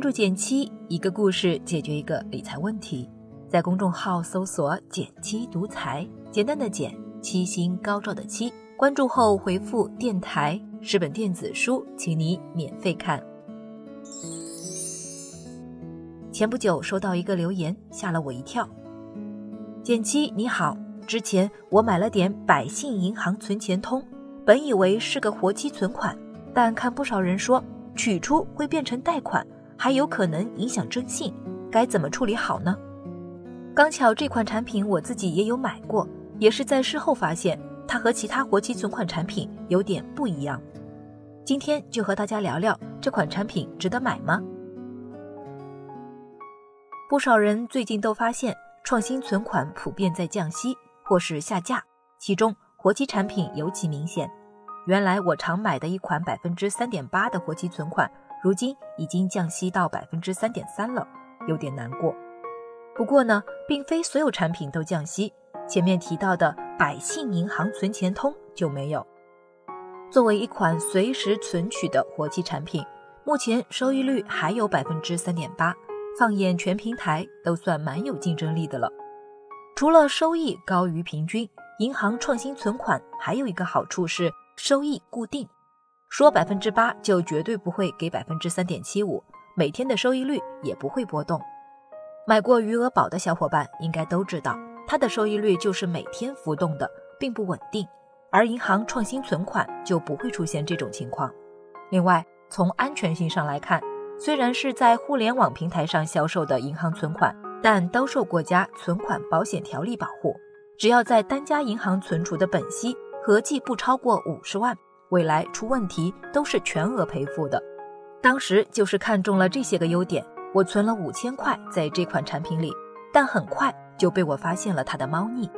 关注减七，一个故事解决一个理财问题。在公众号搜索“减七独裁，简单的减，七星高照的七。关注后回复“电台”是本电子书，请你免费看。前不久收到一个留言，吓了我一跳。减七你好，之前我买了点百姓银行存钱通，本以为是个活期存款，但看不少人说取出会变成贷款。还有可能影响征信，该怎么处理好呢？刚巧这款产品我自己也有买过，也是在事后发现它和其他活期存款产品有点不一样。今天就和大家聊聊这款产品值得买吗？不少人最近都发现创新存款普遍在降息或是下架，其中活期产品尤其明显。原来我常买的一款百分之三点八的活期存款。如今已经降息到百分之三点三了，有点难过。不过呢，并非所有产品都降息。前面提到的百姓银行存钱通就没有。作为一款随时存取的活期产品，目前收益率还有百分之三点八，放眼全平台都算蛮有竞争力的了。除了收益高于平均，银行创新存款还有一个好处是收益固定。说百分之八就绝对不会给百分之三点七五，每天的收益率也不会波动。买过余额宝的小伙伴应该都知道，它的收益率就是每天浮动的，并不稳定。而银行创新存款就不会出现这种情况。另外，从安全性上来看，虽然是在互联网平台上销售的银行存款，但都受国家存款保险条例保护，只要在单家银行存储的本息合计不超过五十万。未来出问题都是全额赔付的。当时就是看中了这些个优点，我存了五千块在这款产品里，但很快就被我发现了它的猫腻。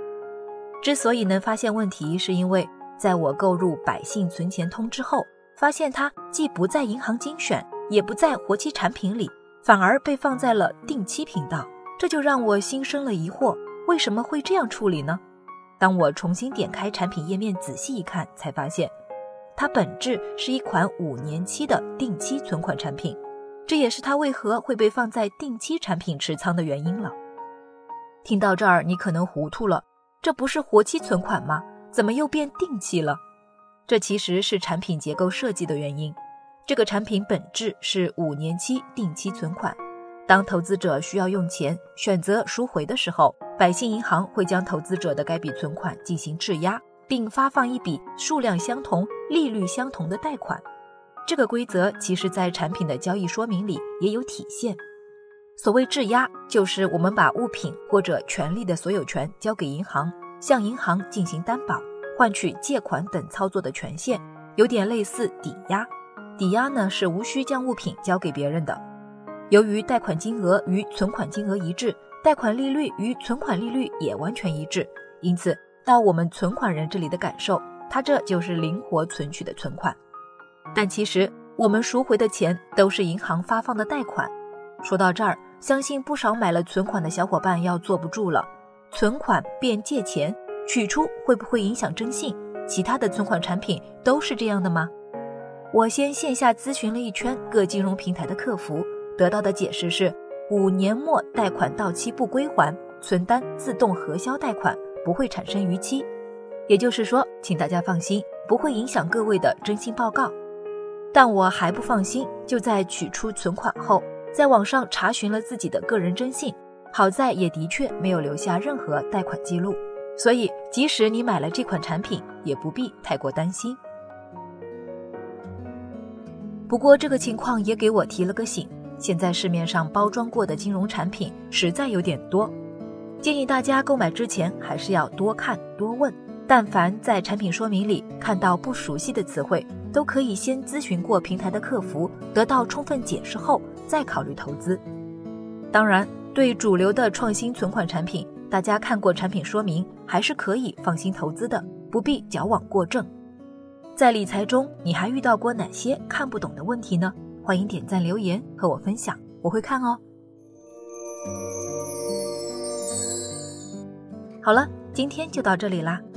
之所以能发现问题，是因为在我购入百姓存钱通之后，发现它既不在银行精选，也不在活期产品里，反而被放在了定期频道。这就让我心生了疑惑：为什么会这样处理呢？当我重新点开产品页面，仔细一看，才发现。它本质是一款五年期的定期存款产品，这也是它为何会被放在定期产品持仓的原因了。听到这儿，你可能糊涂了，这不是活期存款吗？怎么又变定期了？这其实是产品结构设计的原因。这个产品本质是五年期定期存款，当投资者需要用钱选择赎回的时候，百姓银行会将投资者的该笔存款进行质押。并发放一笔数量相同、利率相同的贷款，这个规则其实在产品的交易说明里也有体现。所谓质押，就是我们把物品或者权利的所有权交给银行，向银行进行担保，换取借款等操作的权限，有点类似抵押。抵押呢是无需将物品交给别人的。由于贷款金额与存款金额一致，贷款利率与存款利率也完全一致，因此。到我们存款人这里的感受，它这就是灵活存取的存款。但其实我们赎回的钱都是银行发放的贷款。说到这儿，相信不少买了存款的小伙伴要坐不住了。存款变借钱，取出会不会影响征信？其他的存款产品都是这样的吗？我先线下咨询了一圈各金融平台的客服，得到的解释是：五年末贷款到期不归还，存单自动核销贷款。不会产生逾期，也就是说，请大家放心，不会影响各位的征信报告。但我还不放心，就在取出存款后，在网上查询了自己的个人征信，好在也的确没有留下任何贷款记录，所以即使你买了这款产品，也不必太过担心。不过这个情况也给我提了个醒，现在市面上包装过的金融产品实在有点多。建议大家购买之前还是要多看多问，但凡在产品说明里看到不熟悉的词汇，都可以先咨询过平台的客服，得到充分解释后再考虑投资。当然，对主流的创新存款产品，大家看过产品说明还是可以放心投资的，不必矫枉过正。在理财中，你还遇到过哪些看不懂的问题呢？欢迎点赞留言和我分享，我会看哦。好了，今天就到这里啦。